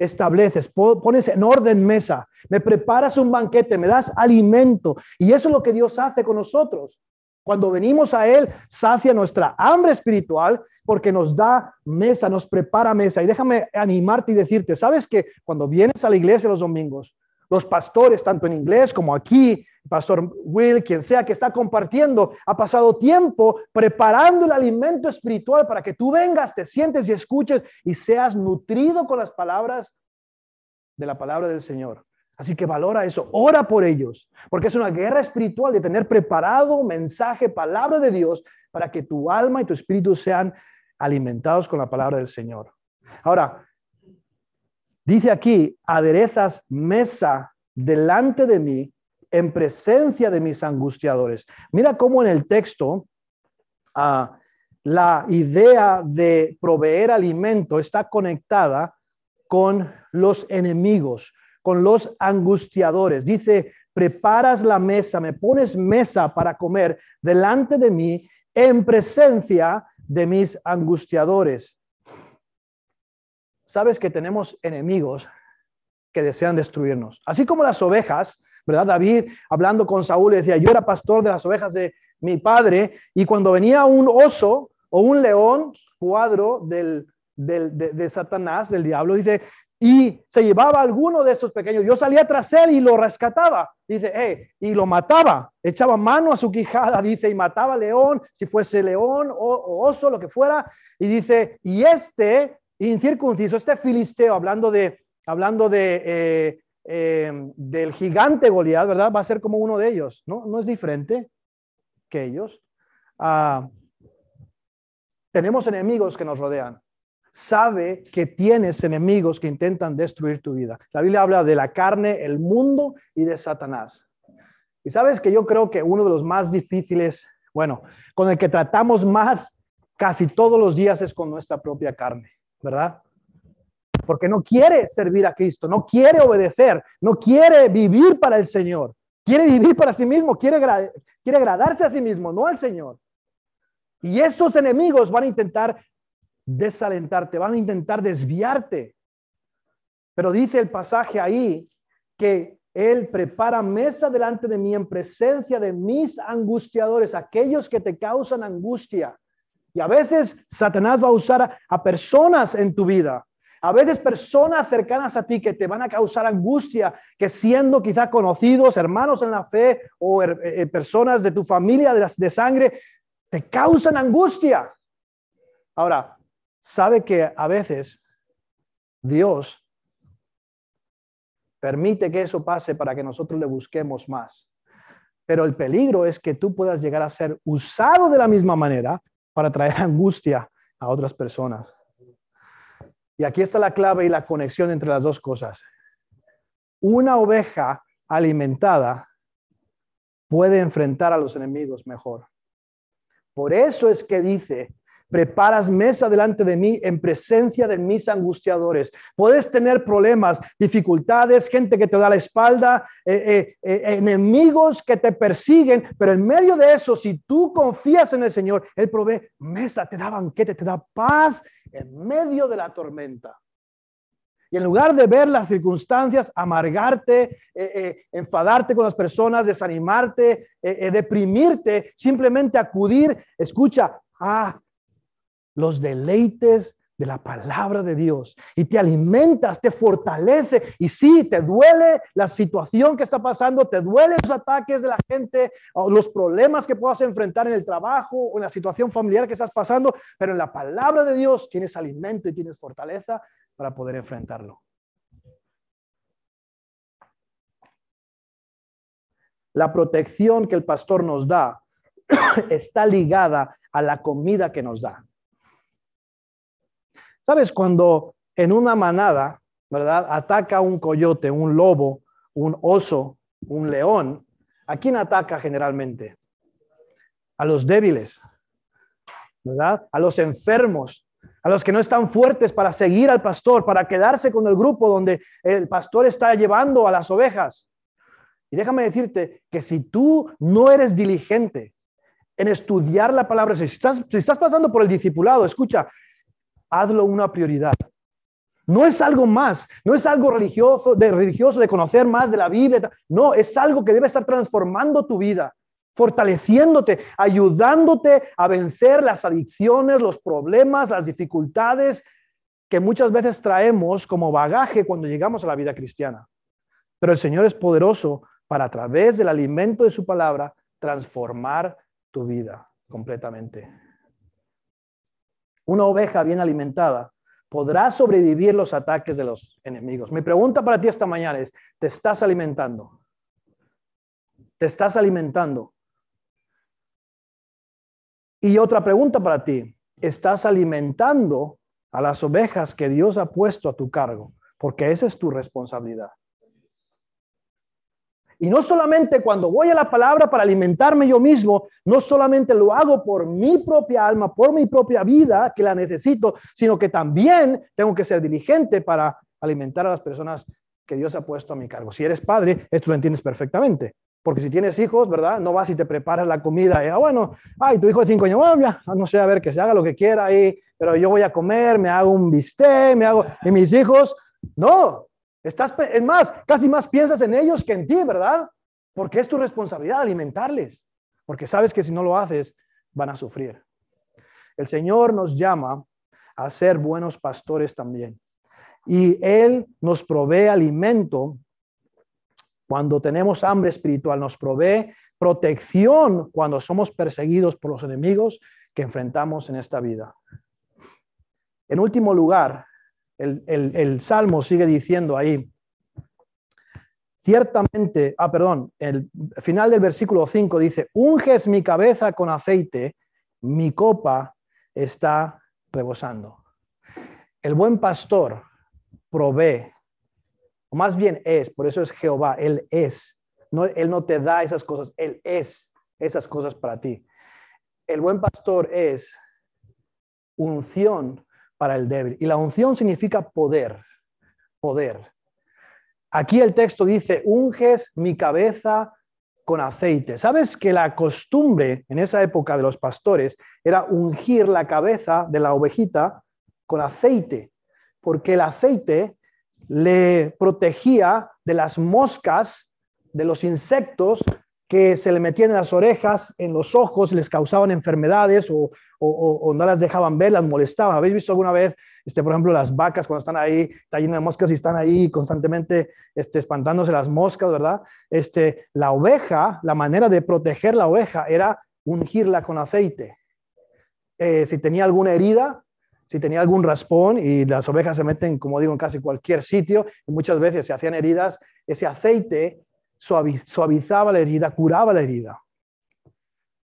S1: estableces, pones en orden mesa, me preparas un banquete, me das alimento. Y eso es lo que Dios hace con nosotros. Cuando venimos a Él, sacia nuestra hambre espiritual porque nos da mesa, nos prepara mesa. Y déjame animarte y decirte, ¿sabes que cuando vienes a la iglesia los domingos, los pastores, tanto en inglés como aquí, Pastor Will, quien sea que está compartiendo, ha pasado tiempo preparando el alimento espiritual para que tú vengas, te sientes y escuches y seas nutrido con las palabras de la palabra del Señor. Así que valora eso, ora por ellos, porque es una guerra espiritual de tener preparado mensaje, palabra de Dios, para que tu alma y tu espíritu sean alimentados con la palabra del Señor. Ahora, dice aquí, aderezas mesa delante de mí en presencia de mis angustiadores. Mira cómo en el texto ah, la idea de proveer alimento está conectada con los enemigos, con los angustiadores. Dice, preparas la mesa, me pones mesa para comer delante de mí en presencia de mis angustiadores. Sabes que tenemos enemigos que desean destruirnos. Así como las ovejas David hablando con Saúl decía, yo era pastor de las ovejas de mi padre y cuando venía un oso o un león, cuadro del, de, Satanás, del diablo, dice, y se llevaba alguno de estos pequeños, yo salía tras él y lo rescataba, dice, eh, y lo mataba, echaba mano a su quijada, dice, y mataba león, si fuese león o, oso, lo que fuera, y dice, y este incircunciso, este filisteo, hablando de, hablando de eh, Em, del gigante Goliat, ¿verdad? Va a ser como uno de ellos, ¿no? No es diferente que ellos. Ah, tenemos enemigos que nos rodean. Sabe que tienes enemigos que intentan destruir tu vida. La Biblia habla de la carne, el mundo y de Satanás. Y sabes que yo creo que uno de los más difíciles, bueno, con el que tratamos más casi todos los días es con nuestra propia carne, ¿verdad? Porque no quiere servir a Cristo, no quiere obedecer, no quiere vivir para el Señor, quiere vivir para sí mismo, quiere, quiere agradarse a sí mismo, no al Señor. Y esos enemigos van a intentar desalentarte, van a intentar desviarte. Pero dice el pasaje ahí que Él prepara mesa delante de mí en presencia de mis angustiadores, aquellos que te causan angustia. Y a veces Satanás va a usar a personas en tu vida a veces personas cercanas a ti que te van a causar angustia, que siendo quizá conocidos, hermanos en la fe o eh, eh, personas de tu familia de, de sangre, te causan angustia. Ahora, sabe que a veces Dios permite que eso pase para que nosotros le busquemos más. Pero el peligro es que tú puedas llegar a ser usado de la misma manera para traer angustia a otras personas. Y aquí está la clave y la conexión entre las dos cosas. Una oveja alimentada puede enfrentar a los enemigos mejor. Por eso es que dice, preparas mesa delante de mí en presencia de mis angustiadores. Puedes tener problemas, dificultades, gente que te da la espalda, eh, eh, eh, enemigos que te persiguen, pero en medio de eso, si tú confías en el Señor, Él provee mesa, te da banquete, te da paz en medio de la tormenta. Y en lugar de ver las circunstancias, amargarte, enfadarte con las personas, desanimarte, deprimirte, simplemente acudir, escucha, a los deleites de la palabra de Dios y te alimentas, te fortalece y sí, te duele la situación que está pasando, te duelen los ataques de la gente los problemas que puedas enfrentar en el trabajo o en la situación familiar que estás pasando, pero en la palabra de Dios tienes alimento y tienes fortaleza para poder enfrentarlo. La protección que el pastor nos da está ligada a la comida que nos da. ¿Sabes? Cuando en una manada, ¿verdad? Ataca un coyote, un lobo, un oso, un león, ¿a quién ataca generalmente? A los débiles, ¿verdad? A los enfermos, a los que no están fuertes para seguir al pastor, para quedarse con el grupo donde el pastor está llevando a las ovejas. Y déjame decirte que si tú no eres diligente en estudiar la palabra, si estás, si estás pasando por el discipulado, escucha, hazlo una prioridad. No es algo más, no es algo religioso de, religioso de conocer más de la Biblia. No, es algo que debe estar transformando tu vida, fortaleciéndote, ayudándote a vencer las adicciones, los problemas, las dificultades que muchas veces traemos como bagaje cuando llegamos a la vida cristiana. Pero el Señor es poderoso para a través del alimento de su palabra transformar tu vida completamente una oveja bien alimentada podrá sobrevivir los ataques de los enemigos. Mi pregunta para ti esta mañana es, ¿te estás alimentando? ¿Te estás alimentando? Y otra pregunta para ti, ¿estás alimentando a las ovejas que Dios ha puesto a tu cargo? Porque esa es tu responsabilidad. Y no solamente cuando voy a la palabra para alimentarme yo mismo, no solamente lo hago por mi propia alma, por mi propia vida que la necesito, sino que también tengo que ser diligente para alimentar a las personas que Dios ha puesto a mi cargo. Si eres padre, esto lo entiendes perfectamente. Porque si tienes hijos, ¿verdad? No vas y te preparas la comida. Y, ah, bueno, ay, tu hijo de cinco años, bueno, ya, no sé, a ver, que se haga lo que quiera ahí, pero yo voy a comer, me hago un bistec, me hago... Y mis hijos, no, Estás, es más, casi más piensas en ellos que en ti, ¿verdad? Porque es tu responsabilidad alimentarles, porque sabes que si no lo haces, van a sufrir. El Señor nos llama a ser buenos pastores también. Y Él nos provee alimento cuando tenemos hambre espiritual, nos provee protección cuando somos perseguidos por los enemigos que enfrentamos en esta vida. En último lugar, el, Salmo sigue diciendo ahí, ciertamente, ah, perdón, el final del versículo 5 dice, unges mi cabeza con aceite, mi copa está rebosando. El buen pastor provee, o más bien es, por eso es Jehová, Él es. No, él no te da esas cosas, Él es esas cosas para ti. El buen pastor es unción para el débil. Y la unción significa poder, poder. Aquí el texto dice, unges mi cabeza con aceite. ¿Sabes que la costumbre en esa época de los pastores era ungir la cabeza de la ovejita con aceite? Porque el aceite le protegía de las moscas, de los insectos que se le metían en las orejas, en los ojos, les causaban enfermedades o, no las dejaban ver, las molestaban. ¿Habéis visto alguna vez, este, por ejemplo, las vacas cuando están ahí, está lleno de moscas y están ahí constantemente este, espantándose las moscas, ¿verdad? Este, la oveja, la manera de proteger la oveja era ungirla con aceite. Eh, si tenía alguna herida, si tenía algún raspón, y las ovejas se meten, como digo, en casi cualquier sitio, y muchas veces se hacían heridas, ese aceite suavizaba la herida, curaba la herida.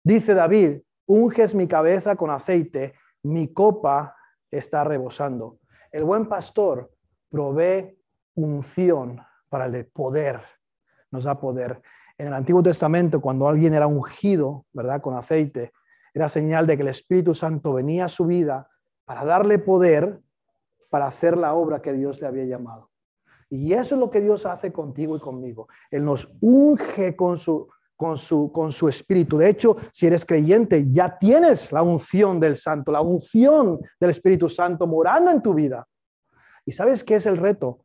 S1: Dice David, unges mi cabeza con aceite, mi copa está rebosando. El buen pastor provee unción para el poder, nos da poder. En el Antiguo Testamento, cuando alguien era ungido, ¿verdad? Con aceite, era señal de que el Espíritu Santo venía a su vida para darle poder para hacer la obra que Dios le había llamado. Y eso es lo que Dios hace contigo y conmigo. Él nos unge con su, con su, con su espíritu. De hecho, si eres creyente, ya tienes la unción del Santo, la unción del Espíritu Santo morando en tu vida. ¿Y sabes qué es el reto?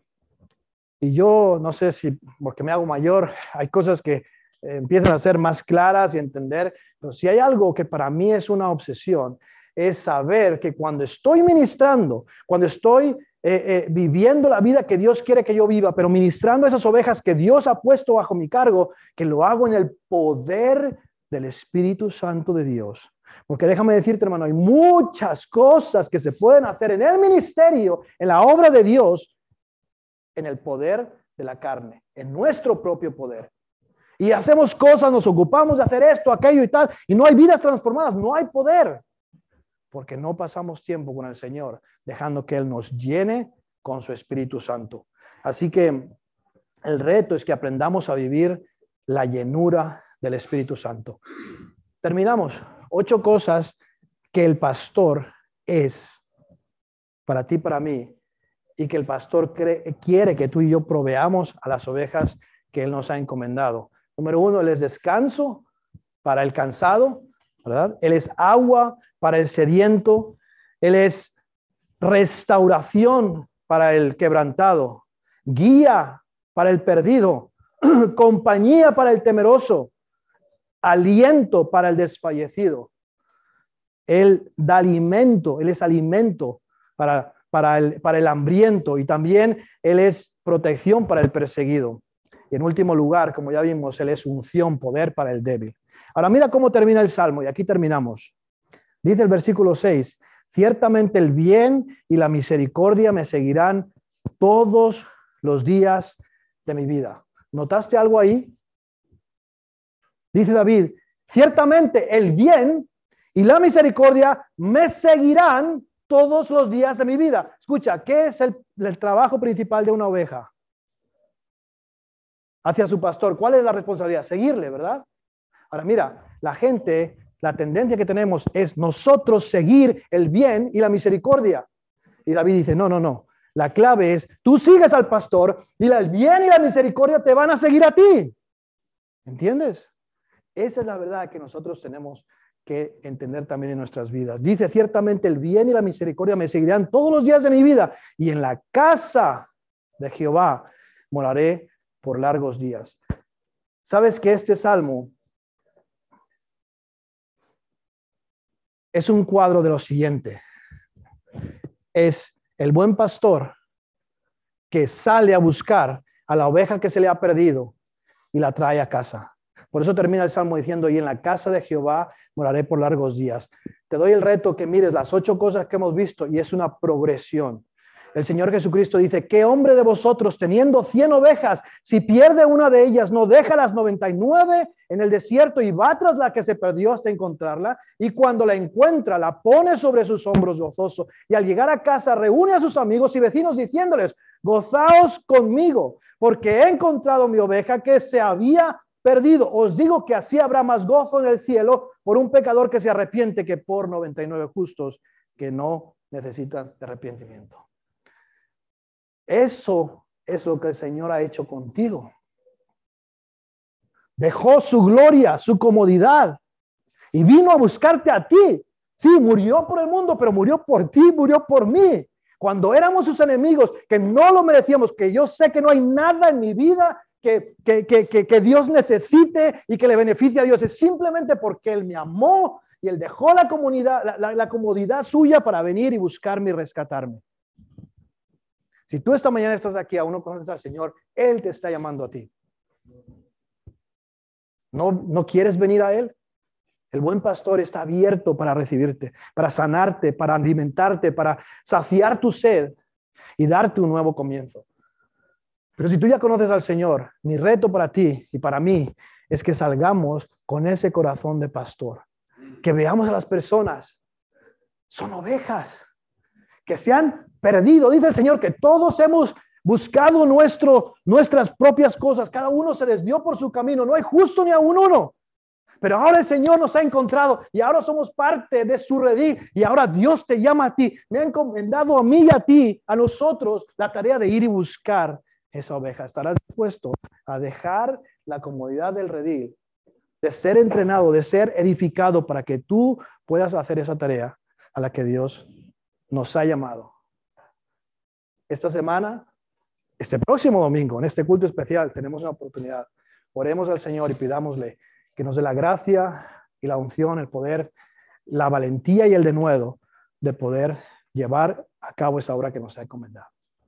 S1: Y yo no sé si porque me hago mayor, hay cosas que eh, empiezan a ser más claras y entender, pero si hay algo que para mí es una obsesión, es saber que cuando estoy ministrando, cuando estoy eh, eh, viviendo la vida que Dios quiere que yo viva, pero ministrando esas ovejas que Dios ha puesto bajo mi cargo, que lo hago en el poder del Espíritu Santo de Dios. Porque déjame decirte, hermano, hay muchas cosas que se pueden hacer en el ministerio, en la obra de Dios, en el poder de la carne, en nuestro propio poder. Y hacemos cosas, nos ocupamos de hacer esto, aquello y tal, y no hay vidas transformadas, no hay poder, porque no pasamos tiempo con el Señor, dejando que Él nos llene con su Espíritu Santo. Así que el reto es que aprendamos a vivir la llenura del Espíritu Santo. Terminamos. Ocho cosas que el pastor es para ti, para mí, y que el pastor quiere que tú y yo proveamos a las ovejas que Él nos ha encomendado. Número uno, Él es descanso para el cansado, ¿verdad? Él es agua para el sediento, Él es restauración para el quebrantado, guía para el perdido, compañía para el temeroso, aliento para el desfallecido. Él da alimento, Él es alimento para para el, para el hambriento y también Él es protección para el perseguido. Y en último lugar, como ya vimos, Él es unción, poder para el débil. Ahora mira cómo termina el Salmo y aquí terminamos. Dice el versículo 6, ciertamente el bien y la misericordia me seguirán todos los días de mi vida. ¿Notaste algo ahí? Dice David, ciertamente el bien y la misericordia me seguirán todos los días de mi vida. Escucha, ¿qué es el, trabajo principal de una oveja? Hacia su pastor. ¿Cuál es la responsabilidad? Seguirle, ¿verdad? Ahora mira, la gente, la tendencia que tenemos es nosotros seguir el bien y la misericordia. Y David dice, no, no, no. La clave es, tú sigues al pastor y el bien y la misericordia te van a seguir a ti. ¿Entiendes? Esa es la verdad que nosotros tenemos que entender también en nuestras vidas. Dice, ciertamente el bien y la misericordia me seguirán todos los días de mi vida y en la casa de Jehová moraré por largos días. ¿Sabes que este salmo es un cuadro de lo siguiente? Es el buen pastor que sale a buscar a la oveja que se le ha perdido y la trae a casa. Por eso termina el salmo diciendo, y en la casa de Jehová moraré por largos días. Te doy el reto que mires las ocho cosas que hemos visto y es una progresión. El Señor Jesucristo dice, ¿qué hombre de vosotros teniendo cien ovejas, si pierde una de ellas, no deja las 99 en el desierto y va tras la que se perdió hasta encontrarla? Y cuando la encuentra, la pone sobre sus hombros gozoso. Y al llegar a casa, reúne a sus amigos y vecinos diciéndoles, gozaos conmigo, porque he encontrado mi oveja que se había perdido. Os digo que así habrá más gozo en el cielo por un pecador que se arrepiente que por 99 justos que no necesitan de arrepentimiento. Eso es lo que el Señor ha hecho contigo. Dejó su gloria, su comodidad y vino a buscarte a ti. Sí, murió por el mundo, pero murió por ti, murió por mí. Cuando éramos sus enemigos, que no lo merecíamos, que yo sé que no hay nada en mi vida que, que, Dios necesite y que le beneficie a Dios, es simplemente porque Él me amó y Él dejó la, comunidad, la, comodidad suya para venir y buscarme y rescatarme. Si tú esta mañana estás aquí, aún no conoces al Señor, Él te está llamando a ti. ¿No, ¿No quieres venir a Él? El buen pastor está abierto para recibirte, para sanarte, para alimentarte, para saciar tu sed y darte un nuevo comienzo. Pero si tú ya conoces al Señor, mi reto para ti y para mí es que salgamos con ese corazón de pastor, que veamos a las personas, son ovejas, que se han perdido. Dice el Señor que todos hemos buscado nuestro, nuestras propias cosas, cada uno se desvió por su camino, no hay justo ni a uno. Pero ahora el Señor nos ha encontrado y ahora somos parte de su redil y ahora Dios te llama a ti. Me ha encomendado a mí y a ti, a nosotros, la tarea de ir y buscar esa oveja. ¿Estarás dispuesto a dejar la comodidad del redil, de ser entrenado, de ser edificado para que tú puedas hacer esa tarea a la que Dios nos ha llamado? Esta semana, este próximo domingo, en este culto especial, tenemos una oportunidad. Oremos al Señor y pidámosle que nos dé la gracia y la unción, el poder, la valentía y el denuedo de poder llevar a cabo esa obra que nos ha encomendado.